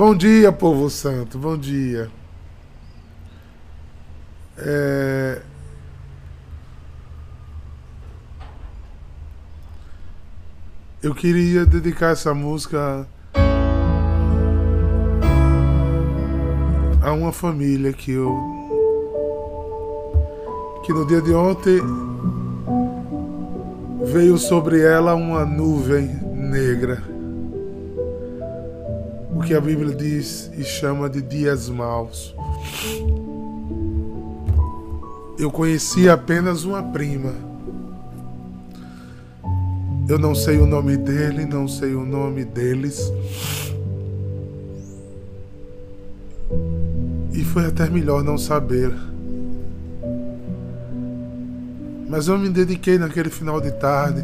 Bom dia, povo santo, bom dia. É... Eu queria dedicar essa música a uma família que eu que no dia de ontem veio sobre ela uma nuvem negra. O que a Bíblia diz e chama de dias maus. Eu conheci apenas uma prima. Eu não sei o nome dele, não sei o nome deles. E foi até melhor não saber. Mas eu me dediquei naquele final de tarde,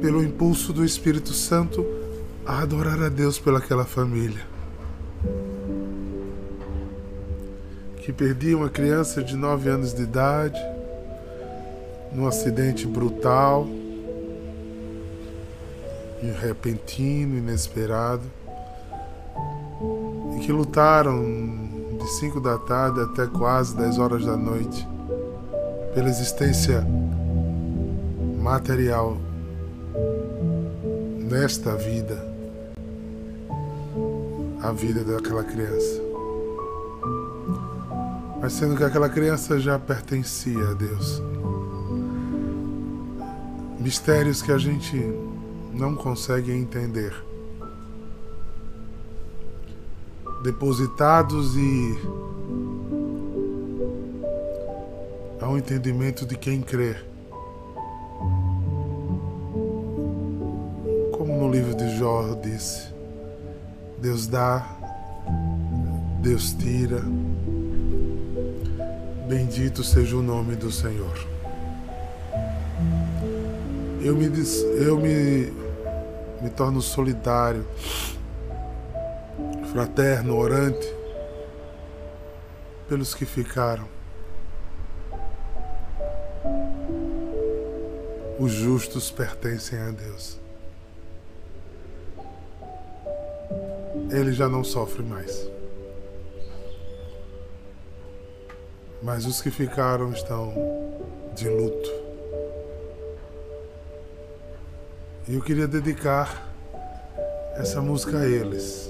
pelo impulso do Espírito Santo, a adorar a Deus pelaquela família. Que perdia uma criança de 9 anos de idade, num acidente brutal repentino, inesperado, e que lutaram de 5 da tarde até quase 10 horas da noite pela existência material nesta vida, a vida daquela criança. Mas sendo que aquela criança já pertencia a Deus. Mistérios que a gente não consegue entender. Depositados e ao entendimento de quem crê. Como no livro de Jó disse: Deus dá, Deus tira. Bendito seja o nome do Senhor. Eu me, eu me, me torno solidário, fraterno, orante pelos que ficaram. os justos pertencem a Deus. Ele já não sofre mais. Mas os que ficaram estão de luto. E eu queria dedicar essa música a eles.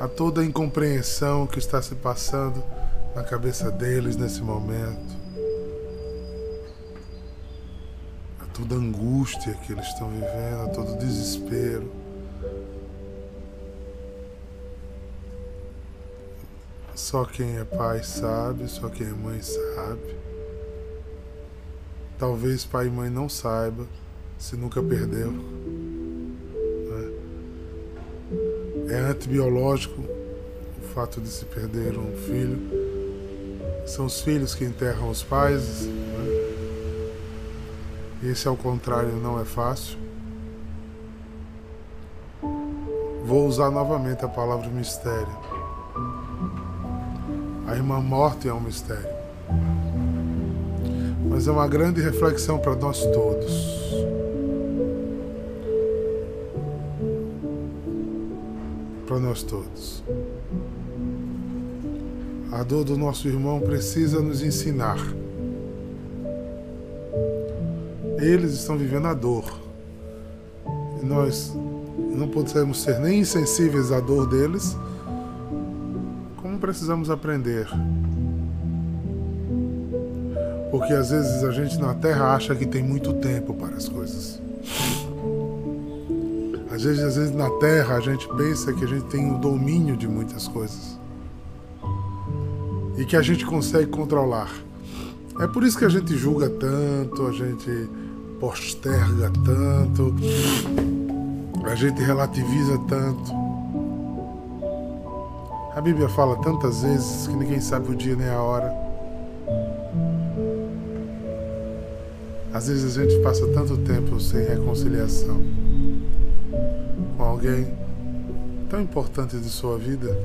A toda a incompreensão que está se passando na cabeça deles nesse momento toda angústia que eles estão vivendo, todo desespero. Só quem é pai sabe, só quem é mãe sabe. Talvez pai e mãe não saiba, se nunca perdeu. Né? É antibiológico o fato de se perder um filho. São os filhos que enterram os pais, esse, ao contrário, não é fácil. Vou usar novamente a palavra mistério. A irmã morte é um mistério. Mas é uma grande reflexão para nós todos. Para nós todos. A dor do nosso irmão precisa nos ensinar eles estão vivendo a dor. E nós não podemos ser nem insensíveis à dor deles, precisamos aprender. Porque às vezes a gente na Terra acha que tem muito tempo para as coisas. Às vezes, às vezes na Terra a gente pensa que a gente tem o domínio de muitas coisas e que a gente consegue controlar. É por isso que a gente julga tanto, a gente posterga tanto, a gente relativiza tanto. A Bíblia fala tantas vezes que ninguém sabe o dia nem a hora. Às vezes a gente passa tanto tempo sem reconciliação com alguém tão importante de sua vida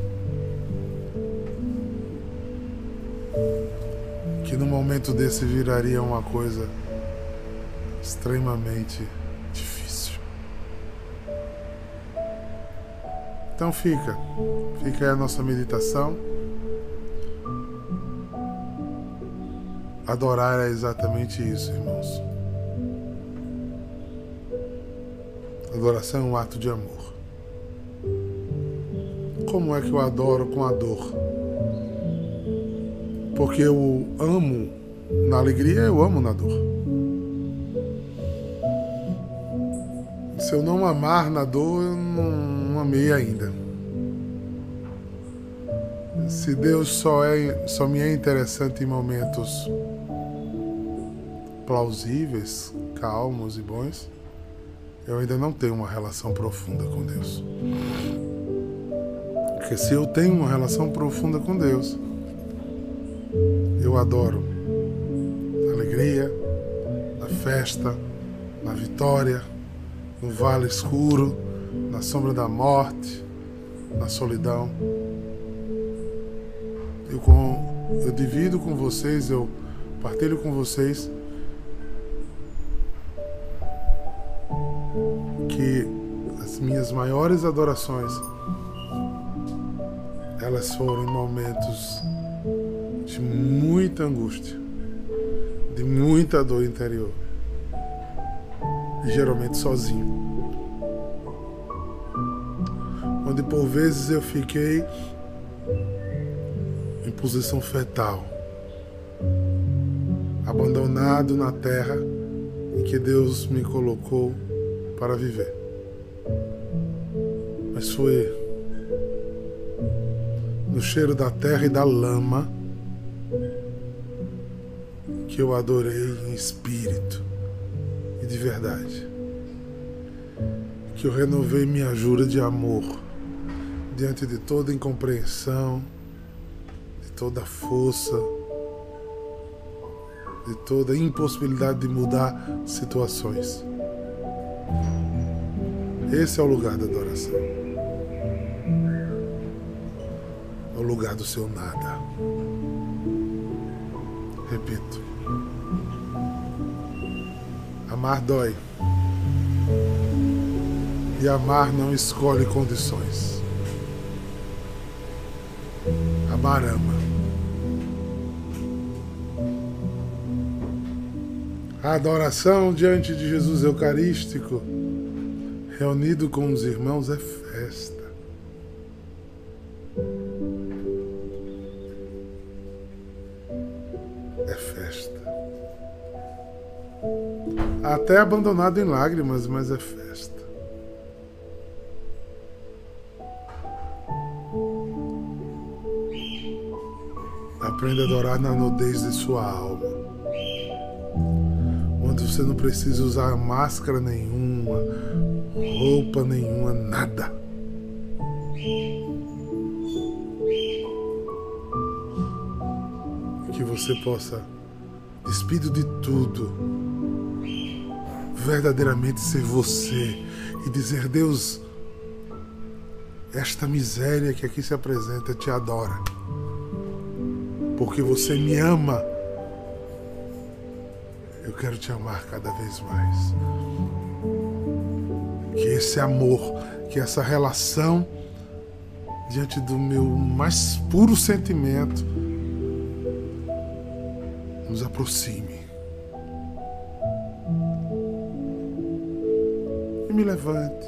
que no momento desse viraria uma coisa extremamente Então fica, fica aí a nossa meditação. Adorar é exatamente isso, irmãos. Adoração é um ato de amor. Como é que eu adoro com a dor? Porque eu amo na alegria, eu amo na dor. Se eu não amar na dor, eu não amei ainda. Se Deus só, é, só me é interessante em momentos plausíveis, calmos e bons, eu ainda não tenho uma relação profunda com Deus. Porque se eu tenho uma relação profunda com Deus, eu adoro na alegria, na festa, na vitória, no vale escuro, na sombra da morte, na solidão. Eu, com, eu divido com vocês, eu partilho com vocês que as minhas maiores adorações elas foram em momentos de muita angústia, de muita dor interior, e geralmente sozinho. Onde por vezes eu fiquei posição fetal, abandonado na terra em que Deus me colocou para viver. Mas foi no cheiro da terra e da lama que eu adorei em espírito e de verdade. Que eu renovei minha jura de amor diante de toda incompreensão, toda força, de toda impossibilidade de mudar situações. Esse é o lugar da adoração. É o lugar do seu nada. Repito. Amar dói. E amar não escolhe condições. Amar ama. A adoração diante de Jesus Eucarístico reunido com os irmãos é festa. É festa. Até abandonado em lágrimas, mas é festa. Aprenda a adorar na nudez de sua alma. Você não precisa usar máscara nenhuma, roupa nenhuma, nada. Que você possa, despido de tudo, verdadeiramente ser você e dizer: Deus, esta miséria que aqui se apresenta te adora, porque você me ama. Eu quero te amar cada vez mais que esse amor, que essa relação diante do meu mais puro sentimento nos aproxime. E me levante,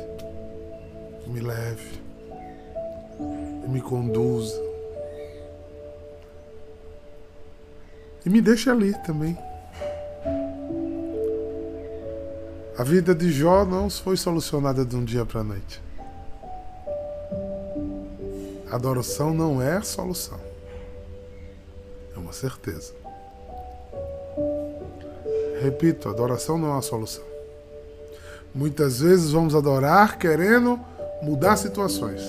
me leve, e me conduza. E me deixe ali também. A vida de Jó não foi solucionada de um dia para a noite. Adoração não é a solução. É uma certeza. Repito, adoração não é a solução. Muitas vezes vamos adorar querendo mudar situações.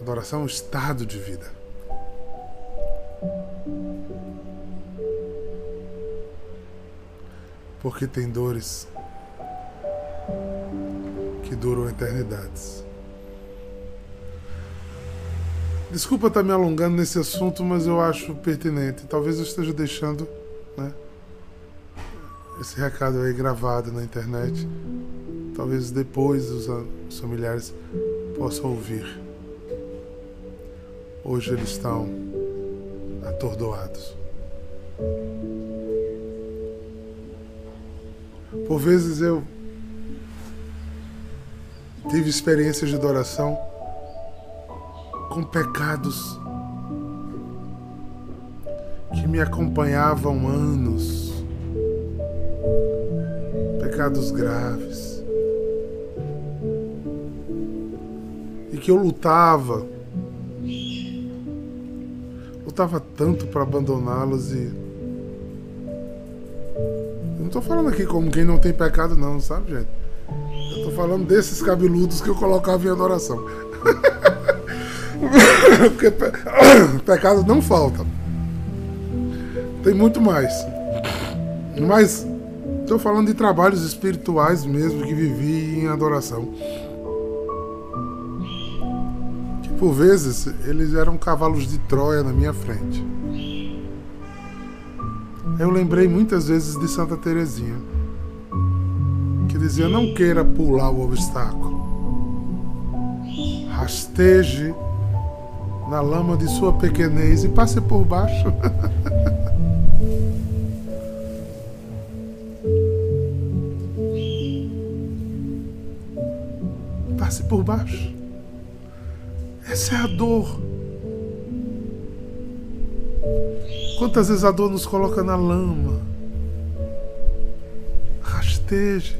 Adoração é um estado de vida. Porque tem dores que duram eternidades. Desculpa estar me alongando nesse assunto, mas eu acho pertinente. Talvez eu esteja deixando né, esse recado aí gravado na internet talvez depois os, os familiares possam ouvir. Hoje eles estão atordoados. Por vezes eu tive experiências de adoração com pecados que me acompanhavam anos, pecados graves, e que eu lutava, lutava tanto para abandoná-los e não estou falando aqui como quem não tem pecado não, sabe gente? Eu estou falando desses cabeludos que eu colocava em adoração. Porque pe... pecado não falta. Tem muito mais. Mas estou falando de trabalhos espirituais mesmo que vivi em adoração. Que por vezes eles eram cavalos de Troia na minha frente. Eu lembrei muitas vezes de Santa Teresinha, que dizia: não queira pular o obstáculo. Rasteje na lama de sua pequenez e passe por baixo. passe por baixo. Essa é a dor. Quantas vezes a dor nos coloca na lama? Rasteje.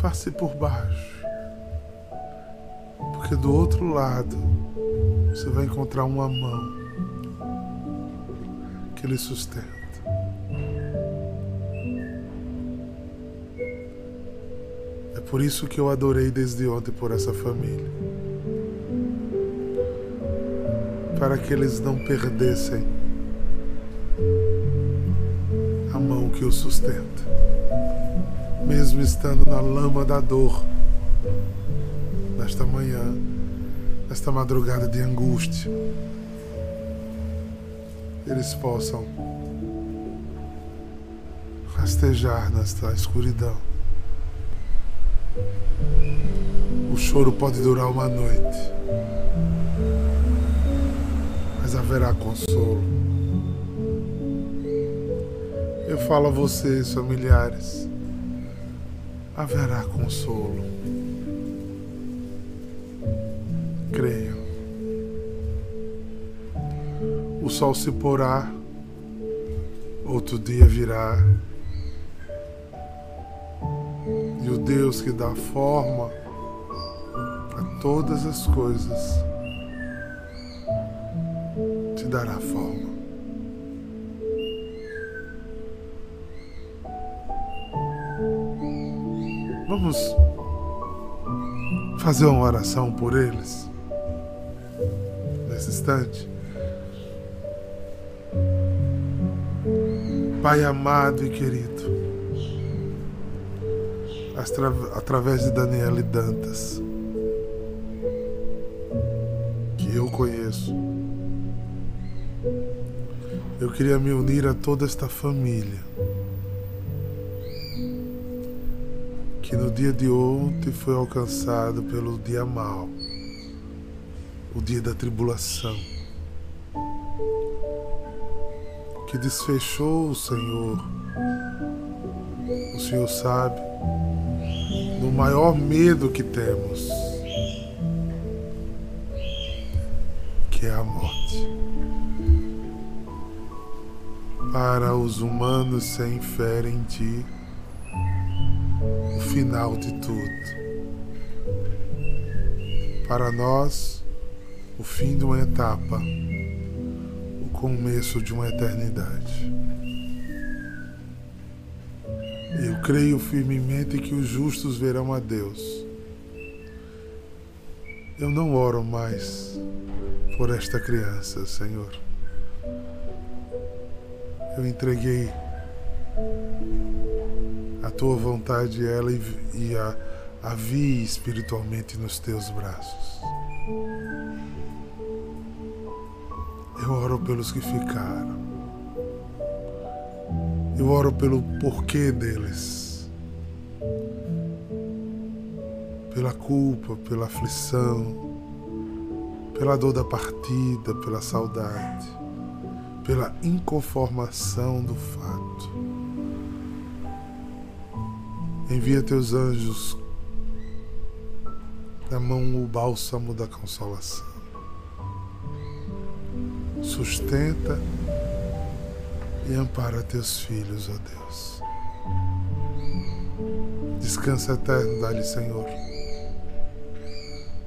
Passe por baixo. Porque do outro lado você vai encontrar uma mão que lhe sustenta. Por isso que eu adorei desde ontem por essa família. Para que eles não perdessem que o sustenta, mesmo estando na lama da dor, nesta manhã, nesta madrugada de angústia, eles possam rastejar nesta escuridão o choro pode durar uma noite, mas haverá consolo. Eu falo a vocês, familiares, haverá consolo. Creiam. O sol se porá, outro dia virá. E o Deus que dá forma a todas as coisas te dará forma. Vamos fazer uma oração por eles nesse instante. Pai amado e querido, através de Daniele Dantas, que eu conheço. Eu queria me unir a toda esta família dia de ontem foi alcançado pelo dia mau, o dia da tribulação, que desfechou o Senhor. O Senhor sabe no maior medo que temos, que é a morte. Para os humanos sem fé em ti, o final de tudo. Para nós, o fim de uma etapa, o começo de uma eternidade. Eu creio firmemente que os justos verão a Deus. Eu não oro mais por esta criança, Senhor. Eu entreguei a tua vontade a ela e a, a vi espiritualmente nos teus braços. Eu oro pelos que ficaram. Eu oro pelo porquê deles. pela culpa, pela aflição, pela dor da partida, pela saudade, pela inconformação do fato. Envia teus anjos na mão o bálsamo da consolação. Sustenta e ampara teus filhos, ó Deus. Descanso eterno dá-lhe, Senhor.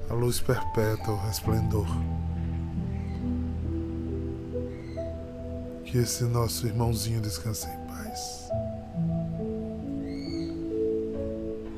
A luz perpétua, o resplendor. Que esse nosso irmãozinho descanse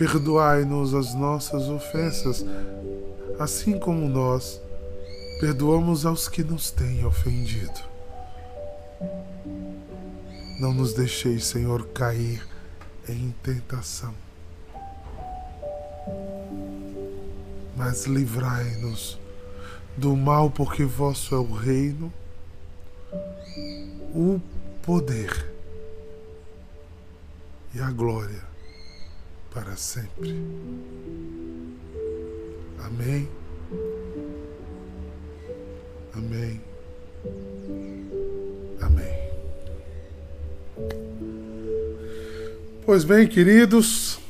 Perdoai-nos as nossas ofensas, assim como nós perdoamos aos que nos têm ofendido. Não nos deixeis, Senhor, cair em tentação mas livrai-nos do mal, porque vosso é o reino, o poder e a glória para sempre. Amém. Amém. Amém. Pois bem, queridos,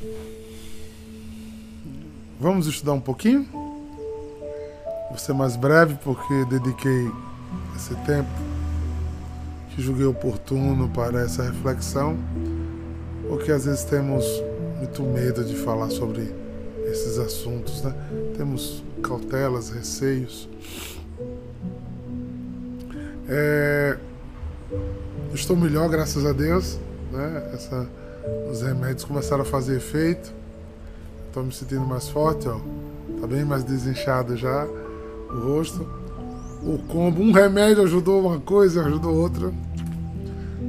Vamos estudar um pouquinho? Vou ser mais breve porque dediquei esse tempo que julguei oportuno para essa reflexão, porque às vezes temos muito medo de falar sobre esses assuntos, né? Temos cautelas, receios. É... Estou melhor, graças a Deus, né? Essa... Os remédios começaram a fazer efeito. Tô me sentindo mais forte, ó. Tá bem mais desinchado já o rosto. O combo, um remédio ajudou uma coisa, ajudou outra.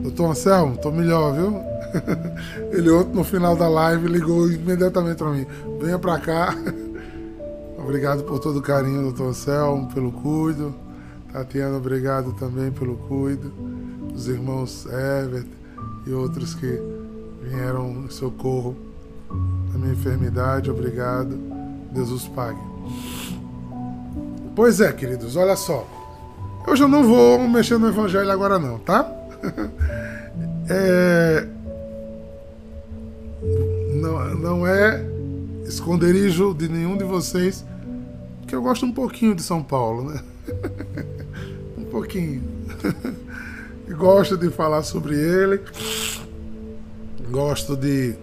Doutor Anselmo, tô melhor, viu? Ele ontem no final da live ligou imediatamente para mim. Venha para cá. obrigado por todo o carinho, doutor Anselmo, pelo cuido. Tatiana, obrigado também pelo cuido. Os irmãos Everett e outros que vieram em socorro da minha enfermidade, obrigado. Deus os pague. Pois é, queridos, olha só. Eu não vou mexer no evangelho agora não, tá? É... Não, não é esconderijo de nenhum de vocês que eu gosto um pouquinho de São Paulo, né? um pouquinho. gosto de falar sobre ele. Gosto de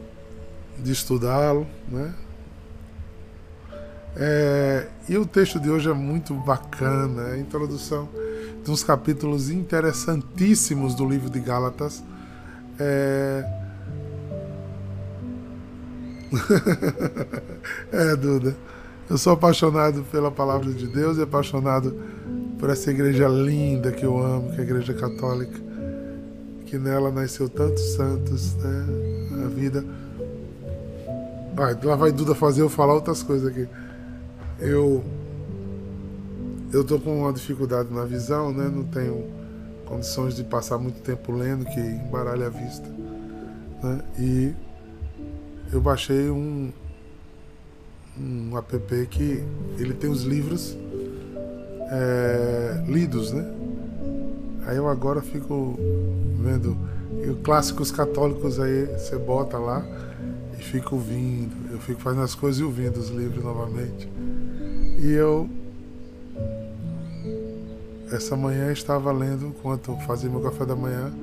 de estudá-lo, né? É, e o texto de hoje é muito bacana, é a introdução de uns capítulos interessantíssimos do livro de Gálatas. É, é, Duda. Eu sou apaixonado pela palavra de Deus e apaixonado por essa igreja linda que eu amo, que é a Igreja Católica, que nela nasceu tantos santos, né? A vida Vai, lá vai Duda fazer eu falar outras coisas aqui. Eu. Eu tô com uma dificuldade na visão, né? Não tenho condições de passar muito tempo lendo, que embaralha a vista. Né? E eu baixei um, um app que ele tem os livros é, lidos, né? Aí eu agora fico vendo e clássicos católicos aí você bota lá e fico ouvindo, eu fico fazendo as coisas e ouvindo os livros novamente. E eu essa manhã estava lendo enquanto fazia meu café da manhã,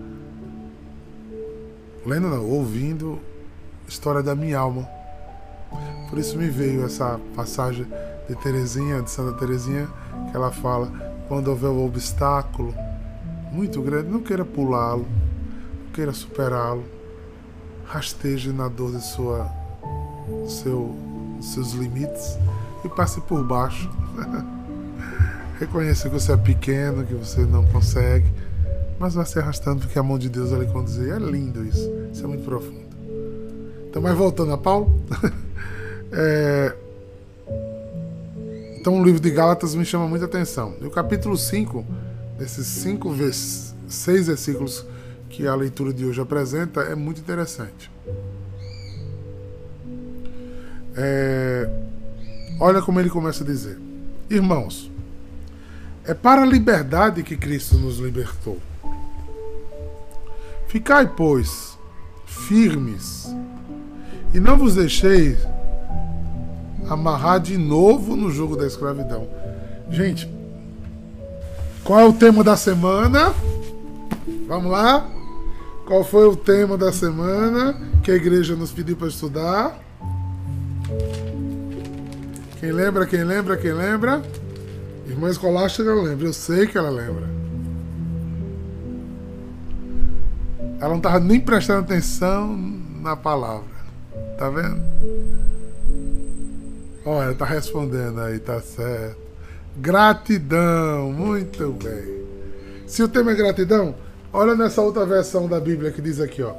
lendo não, ouvindo História da Minha Alma. Por isso me veio essa passagem de Terezinha, de Santa Terezinha, que ela fala: quando houver um obstáculo muito grande, não queira pulá-lo, não queira superá-lo, rasteje na dor de sua seu seus limites e passe por baixo. Reconheça que você é pequeno, que você não consegue, mas vai se arrastando porque a mão de Deus vai lhe conduzir. É lindo isso. Isso é muito profundo. Então, mas voltando a Paulo. é... Então, o livro de Gálatas me chama muita atenção. E o capítulo 5, desses cinco, seis versículos que a leitura de hoje apresenta, é muito interessante. É... Olha como ele começa a dizer: Irmãos, é para a liberdade que Cristo nos libertou. Ficai, pois, firmes, e não vos deixeis amarrar de novo no jogo da escravidão. Gente, qual é o tema da semana? Vamos lá? Qual foi o tema da semana que a igreja nos pediu para estudar? Quem lembra, quem lembra, quem lembra? Irmã Escolástica não lembra, eu sei que ela lembra. Ela não estava nem prestando atenção na palavra. Tá vendo? Olha, tá respondendo aí, tá certo. Gratidão, muito bem. Se o tema é gratidão, olha nessa outra versão da Bíblia que diz aqui, ó.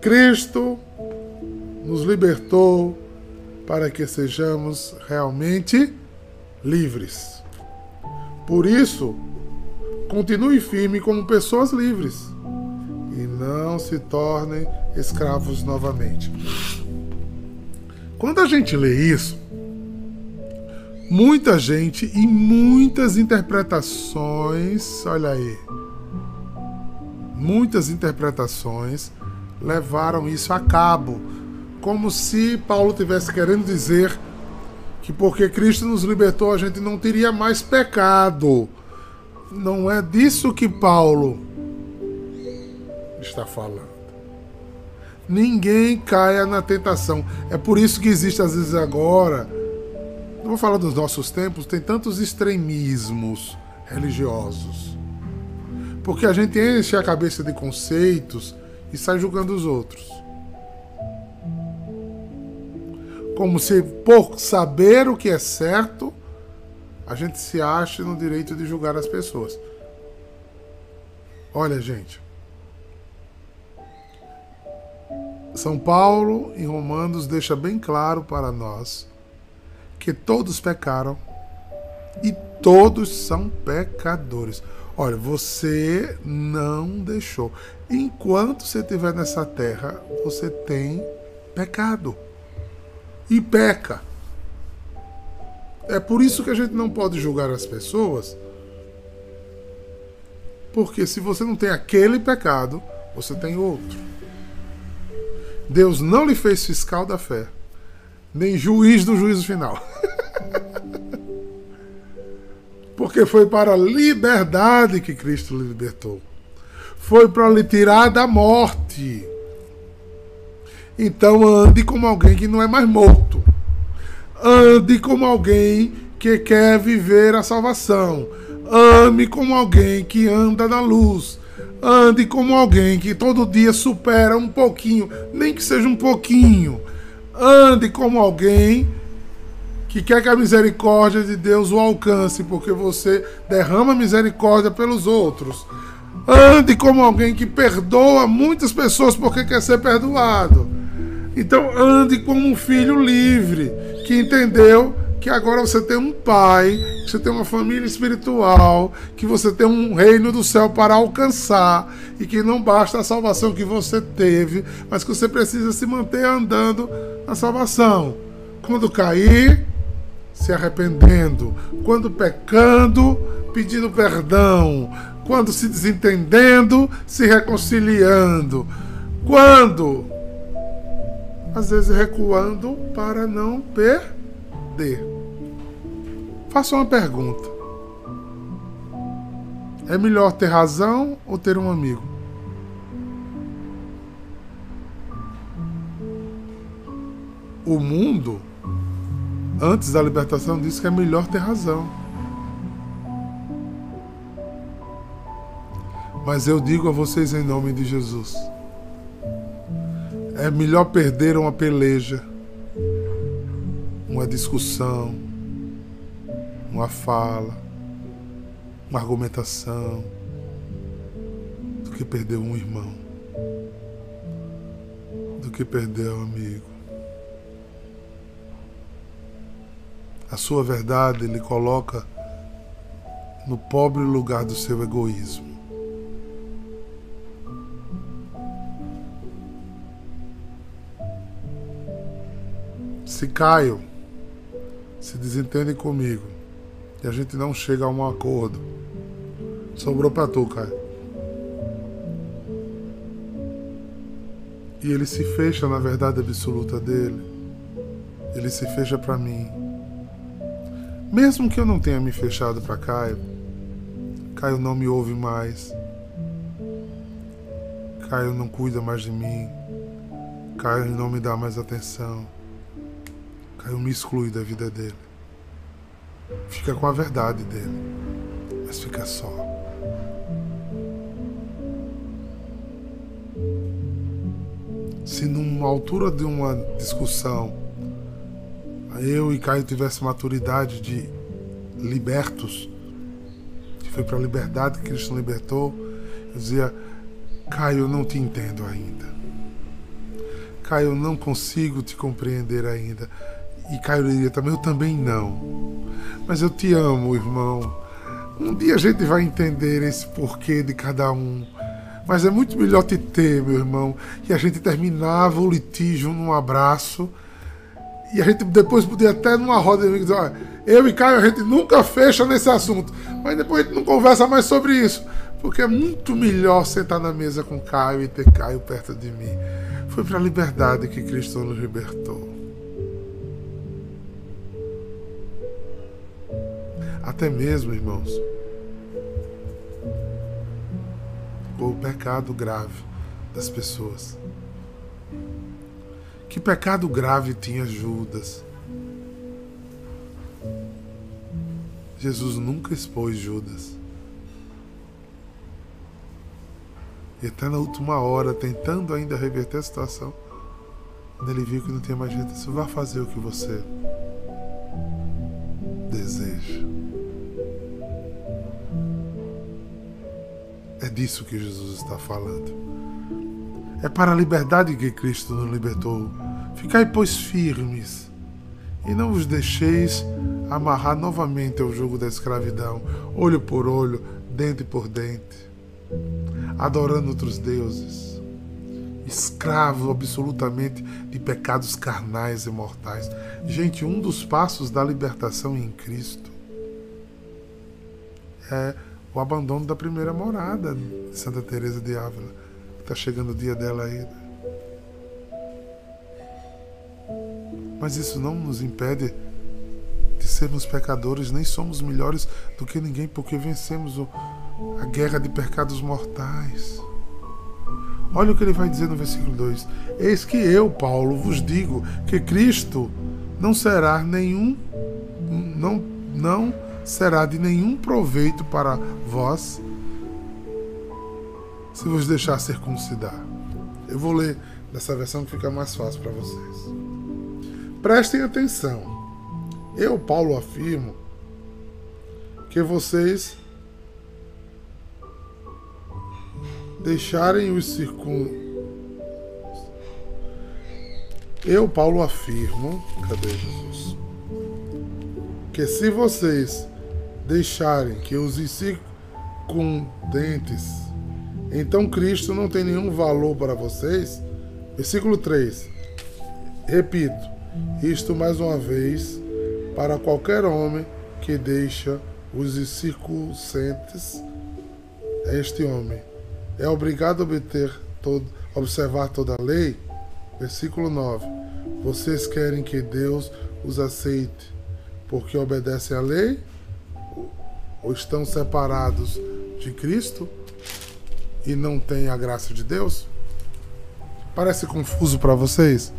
Cristo nos libertou para que sejamos realmente livres. Por isso, continue firme como pessoas livres e não se tornem escravos novamente. Quando a gente lê isso, muita gente e muitas interpretações, olha aí, muitas interpretações levaram isso a cabo como se Paulo tivesse querendo dizer que porque Cristo nos libertou a gente não teria mais pecado. Não é disso que Paulo está falando. Ninguém caia na tentação. É por isso que existe às vezes agora, não vou falar dos nossos tempos, tem tantos extremismos religiosos. Porque a gente enche a cabeça de conceitos e sai julgando os outros. como se por saber o que é certo, a gente se acha no direito de julgar as pessoas. Olha, gente. São Paulo, em Romanos, deixa bem claro para nós que todos pecaram e todos são pecadores. Olha, você não deixou. Enquanto você estiver nessa terra, você tem pecado e peca. É por isso que a gente não pode julgar as pessoas, porque se você não tem aquele pecado, você tem outro. Deus não lhe fez fiscal da fé, nem juiz do juízo final. porque foi para a liberdade que Cristo lhe libertou. Foi para lhe tirar da morte. Então ande como alguém que não é mais morto. Ande como alguém que quer viver a salvação. Ame como alguém que anda na luz. Ande como alguém que todo dia supera um pouquinho, nem que seja um pouquinho. Ande como alguém que quer que a misericórdia de Deus o alcance, porque você derrama misericórdia pelos outros. Ande como alguém que perdoa muitas pessoas porque quer ser perdoado. Então ande como um filho livre, que entendeu que agora você tem um pai, que você tem uma família espiritual, que você tem um reino do céu para alcançar e que não basta a salvação que você teve, mas que você precisa se manter andando na salvação. Quando cair, se arrependendo, quando pecando, pedindo perdão, quando se desentendendo, se reconciliando. Quando às vezes recuando para não perder. Faça uma pergunta. É melhor ter razão ou ter um amigo? O mundo, antes da libertação, disse que é melhor ter razão. Mas eu digo a vocês em nome de Jesus é melhor perder uma peleja uma discussão, uma fala, uma argumentação, do que perder um irmão, do que perder um amigo. A sua verdade ele coloca no pobre lugar do seu egoísmo. Se Caio se desentende comigo e a gente não chega a um acordo, sobrou para tu, Caio. E ele se fecha na verdade absoluta dele. Ele se fecha para mim. Mesmo que eu não tenha me fechado para Caio, Caio não me ouve mais. Caio não cuida mais de mim. Caio não me dá mais atenção. Caio me exclui da vida dele. Fica com a verdade dele, mas fica só. Se numa altura de uma discussão eu e Caio tivesse maturidade de libertos, que foi para a liberdade que Cristo libertou, eu dizia, Caio, eu não te entendo ainda. Caio, eu não consigo te compreender ainda. E Caio diria também, eu também não. Mas eu te amo, irmão. Um dia a gente vai entender esse porquê de cada um. Mas é muito melhor te ter, meu irmão. E a gente terminava o litígio num abraço. E a gente depois podia até numa roda de amigos dizer, olha, eu e Caio a gente nunca fecha nesse assunto. Mas depois a gente não conversa mais sobre isso. Porque é muito melhor sentar na mesa com Caio e ter Caio perto de mim. Foi para a liberdade que Cristo nos libertou. Até mesmo, irmãos, o pecado grave das pessoas. Que pecado grave tinha Judas? Jesus nunca expôs Judas. E até na última hora, tentando ainda reverter a situação, quando ele viu que não tinha mais jeito, você vai fazer o que você deseja. Disso que Jesus está falando. É para a liberdade que Cristo nos libertou. Ficai, pois, firmes e não vos deixeis amarrar novamente ao jogo da escravidão, olho por olho, dente por dente, adorando outros deuses, escravo absolutamente de pecados carnais e mortais. Gente, um dos passos da libertação em Cristo é o abandono da primeira morada de Santa Teresa de Ávila. Está chegando o dia dela ainda. Mas isso não nos impede de sermos pecadores, nem somos melhores do que ninguém, porque vencemos o, a guerra de pecados mortais. Olha o que ele vai dizer no versículo 2: Eis que eu, Paulo, vos digo que Cristo não será nenhum, não, não será de nenhum proveito para vós se vos deixar circuncidar. Eu vou ler nessa versão que fica mais fácil para vocês. Prestem atenção. Eu, Paulo, afirmo que vocês deixarem os circun eu, Paulo, afirmo, cadê Jesus? Que se vocês deixarem que os dentes, então Cristo não tem nenhum valor para vocês. Versículo 3. Repito, isto mais uma vez, para qualquer homem que deixa os incircuncentes, este homem é obrigado a obter todo, observar toda a lei. Versículo 9. Vocês querem que Deus os aceite porque obedecem à lei ou estão separados de Cristo e não têm a graça de Deus? Parece confuso para vocês?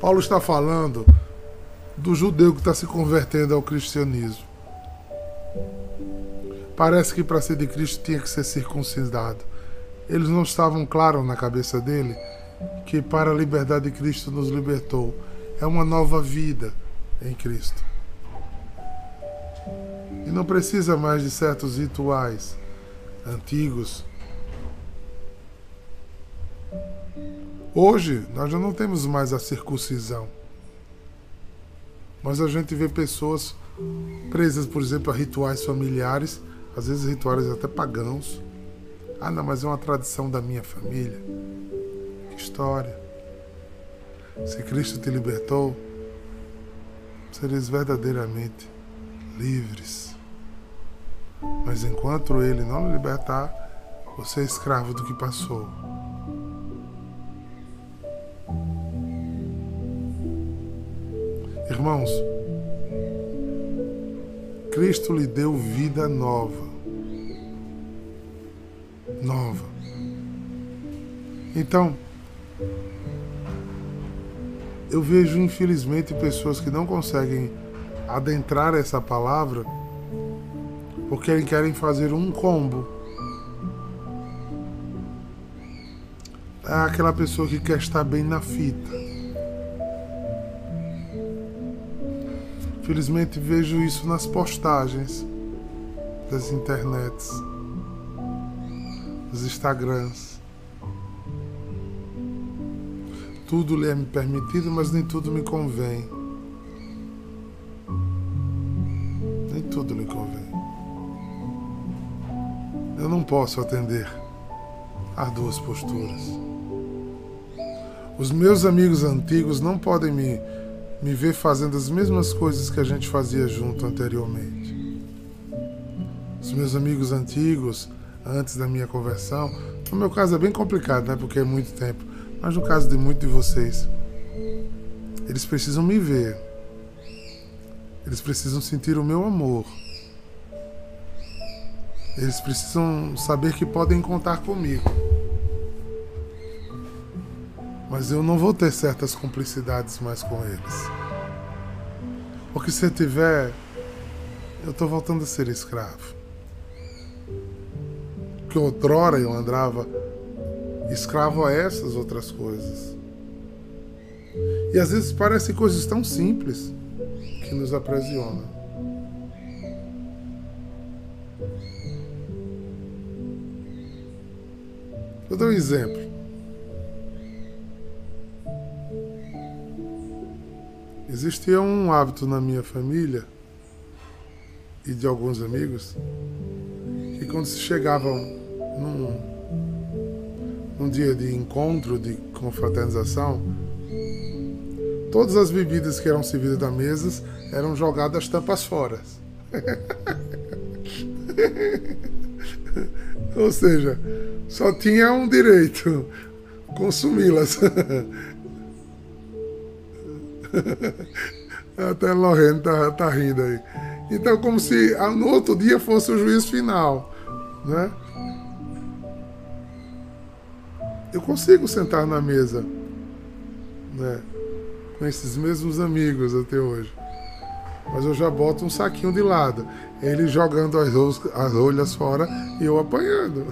Paulo está falando do judeu que está se convertendo ao cristianismo. Parece que para ser de Cristo tinha que ser circuncidado. Eles não estavam claros na cabeça dele que para a liberdade de Cristo nos libertou. É uma nova vida, em Cristo. E não precisa mais de certos rituais antigos. Hoje nós já não temos mais a circuncisão. Mas a gente vê pessoas presas, por exemplo, a rituais familiares, às vezes rituais até pagãos. Ah, não, mas é uma tradição da minha família. Que história. Se Cristo te libertou, sereis verdadeiramente livres. Mas enquanto Ele não libertar, você é escravo do que passou. Irmãos, Cristo lhe deu vida nova. Nova. Então, eu vejo infelizmente pessoas que não conseguem adentrar essa palavra porque querem fazer um combo. É aquela pessoa que quer estar bem na fita. Felizmente vejo isso nas postagens das internets, dos Instagrams. Tudo lhe é permitido, mas nem tudo me convém. Nem tudo lhe convém. Eu não posso atender às duas posturas. Os meus amigos antigos não podem me me ver fazendo as mesmas coisas que a gente fazia junto anteriormente. Os meus amigos antigos, antes da minha conversão, no meu caso é bem complicado, né? Porque é muito tempo. Mas no caso de muitos de vocês, eles precisam me ver. Eles precisam sentir o meu amor. Eles precisam saber que podem contar comigo. Mas eu não vou ter certas cumplicidades mais com eles. Porque se eu tiver, eu estou voltando a ser escravo. Porque outrora eu andava escravo a essas outras coisas. E às vezes parecem coisas tão simples que nos aprisionam. Vou dar um exemplo. Existia um hábito na minha família e de alguns amigos que quando se chegavam num, num dia de encontro, de confraternização, todas as bebidas que eram servidas da mesa eram jogadas tampas fora. Ou seja, só tinha um direito, consumi-las. Até Lorena tá, tá rindo aí. Então, como se no outro dia fosse o juízo final, né? Eu consigo sentar na mesa, né? Com esses mesmos amigos até hoje. Mas eu já boto um saquinho de lado. Ele jogando as, as fora e eu apanhando.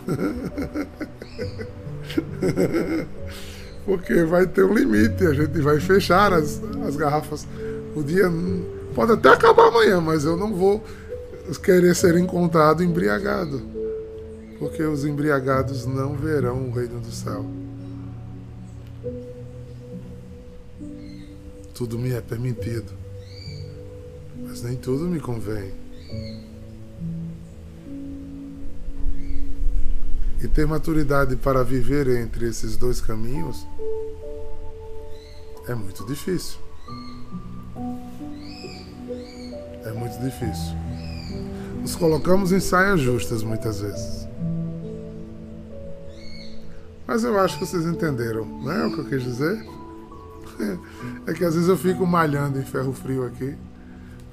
porque vai ter um limite, a gente vai fechar as, as garrafas. O dia pode até acabar amanhã, mas eu não vou querer ser encontrado embriagado, porque os embriagados não verão o reino do céu. Tudo me é permitido, mas nem tudo me convém. E ter maturidade para viver entre esses dois caminhos é muito difícil. É muito difícil. Nos colocamos em saias justas muitas vezes. Mas eu acho que vocês entenderam, não é o que eu quis dizer? É que às vezes eu fico malhando em ferro frio aqui,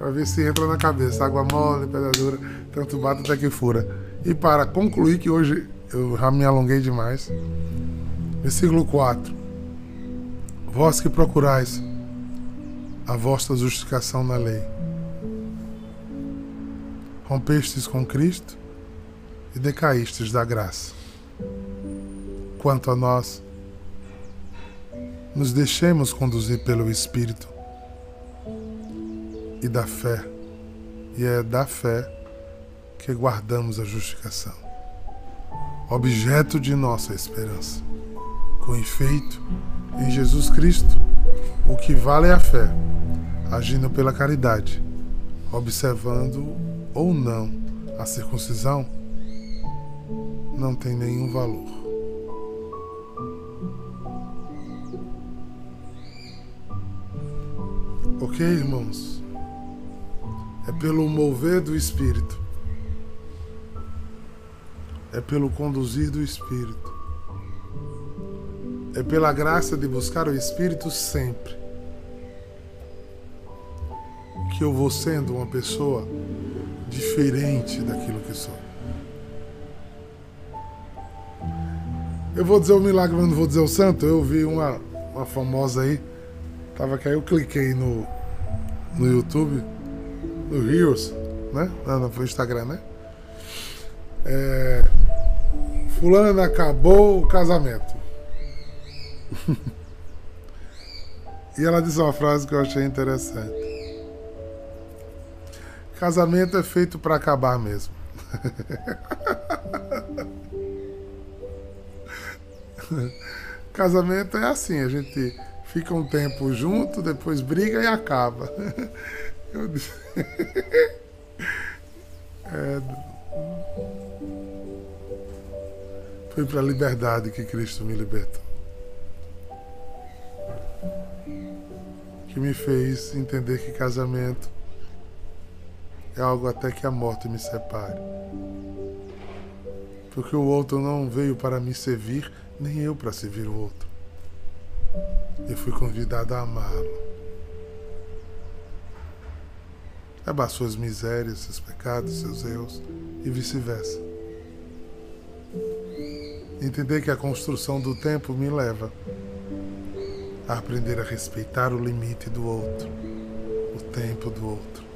para ver se entra na cabeça. Água mole, pedra dura, tanto bate até que fura. E para concluir que hoje eu já me alonguei demais. Versículo 4. Vós que procurais a vossa justificação na lei, rompestes com Cristo e decaístes da graça. Quanto a nós, nos deixemos conduzir pelo Espírito. E da fé, e é da fé que guardamos a justificação, objeto de nossa esperança. Com efeito, em Jesus Cristo, o que vale é a fé, agindo pela caridade, observando ou não a circuncisão, não tem nenhum valor. Ok, irmãos? É pelo mover do Espírito, é pelo conduzir do Espírito, é pela graça de buscar o Espírito sempre que eu vou sendo uma pessoa diferente daquilo que sou. Eu vou dizer o milagre, mas não vou dizer o santo. Eu vi uma, uma famosa aí. Tava que aí eu cliquei no, no YouTube, no Reels, né? Não, foi Instagram, né? É, fulano acabou o casamento. e ela disse uma frase que eu achei interessante. Casamento é feito para acabar mesmo. Casamento é assim, a gente fica um tempo junto, depois briga e acaba. Eu disse... é... Foi para a liberdade que Cristo me libertou. Que me fez entender que casamento é algo até que a morte me separe. Porque o outro não veio para me servir, nem eu para servir o outro. Eu fui convidado a amá-lo. Levar suas misérias, seus pecados, seus erros e vice-versa. Entender que a construção do tempo me leva a aprender a respeitar o limite do outro, o tempo do outro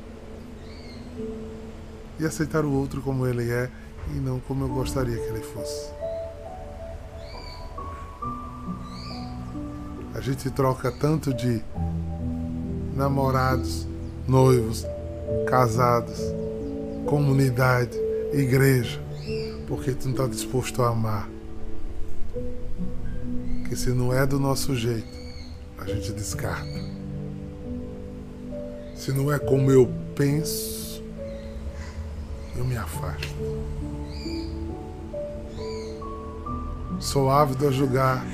e aceitar o outro como ele é e não como eu gostaria que ele fosse. A gente troca tanto de namorados, noivos, casados, comunidade, igreja, porque tu não está disposto a amar. Que se não é do nosso jeito, a gente descarta. Se não é como eu penso, eu me afasto. Sou ávido a julgar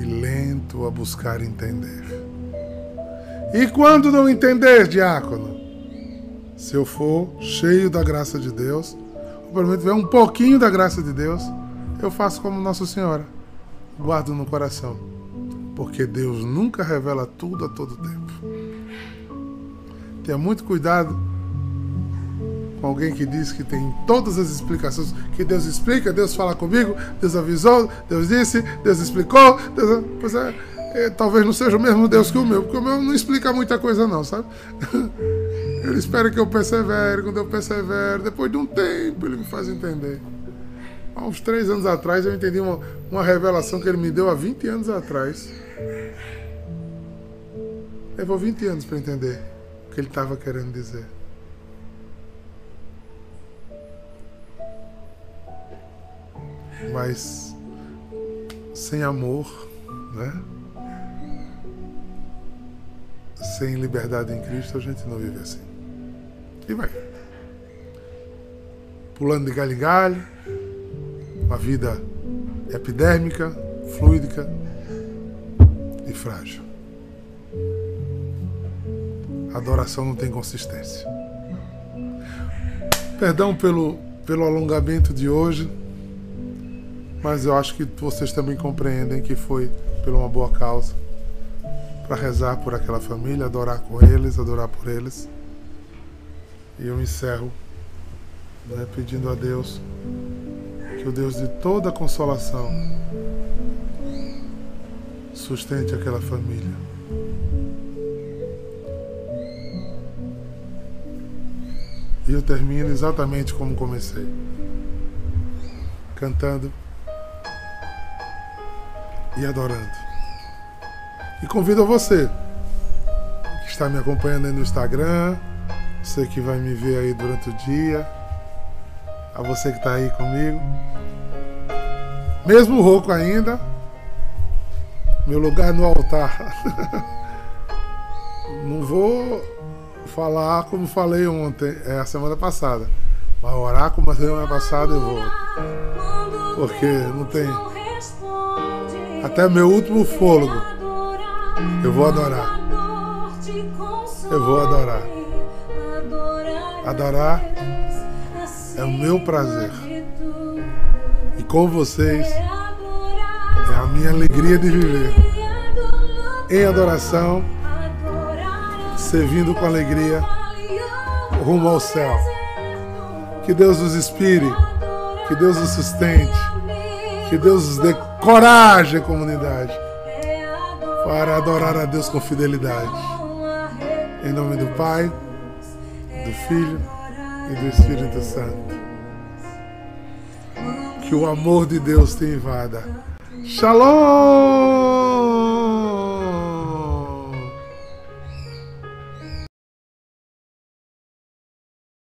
e lento a buscar entender. E quando não entender, diácono? Se eu for cheio da graça de Deus, ou pelo menos tiver um pouquinho da graça de Deus, eu faço como Nossa Senhora, guardo no coração, porque Deus nunca revela tudo a todo tempo. Tenha muito cuidado com alguém que diz que tem todas as explicações, que Deus explica, Deus fala comigo, Deus avisou, Deus disse, Deus explicou. Deus... Pois é, talvez não seja o mesmo Deus que o meu, porque o meu não explica muita coisa, não, sabe? Ele espera que eu persevere, quando eu persevero, depois de um tempo ele me faz entender. Há uns três anos atrás eu entendi uma, uma revelação que ele me deu há 20 anos atrás. Levou 20 anos para entender o que ele estava querendo dizer. mas sem amor, né? Sem liberdade em Cristo, a gente não vive assim. E vai. Pulando de galho em galho, uma vida epidérmica, fluídica e frágil. A adoração não tem consistência. Perdão pelo, pelo alongamento de hoje mas eu acho que vocês também compreendem que foi por uma boa causa para rezar por aquela família, adorar com eles, adorar por eles. E eu encerro né, pedindo a Deus que o Deus de toda consolação sustente aquela família. E eu termino exatamente como comecei, cantando e adorando. E convido você que está me acompanhando aí no Instagram, você que vai me ver aí durante o dia, a você que está aí comigo. Mesmo rouco ainda, meu lugar no altar. Não vou falar como falei ontem, é a semana passada. Mas orar como a semana passada eu vou. Porque não tem. Até meu último fôlego. Eu vou adorar. Eu vou adorar. Adorar é o meu prazer. E com vocês é a minha alegria de viver. Em adoração, servindo com alegria rumo ao céu. Que Deus nos inspire, que Deus nos sustente, que Deus nos dê coragem, comunidade, para adorar a Deus com fidelidade. Em nome do Pai, do Filho e do Espírito Santo. Que o amor de Deus te invada. Shalom!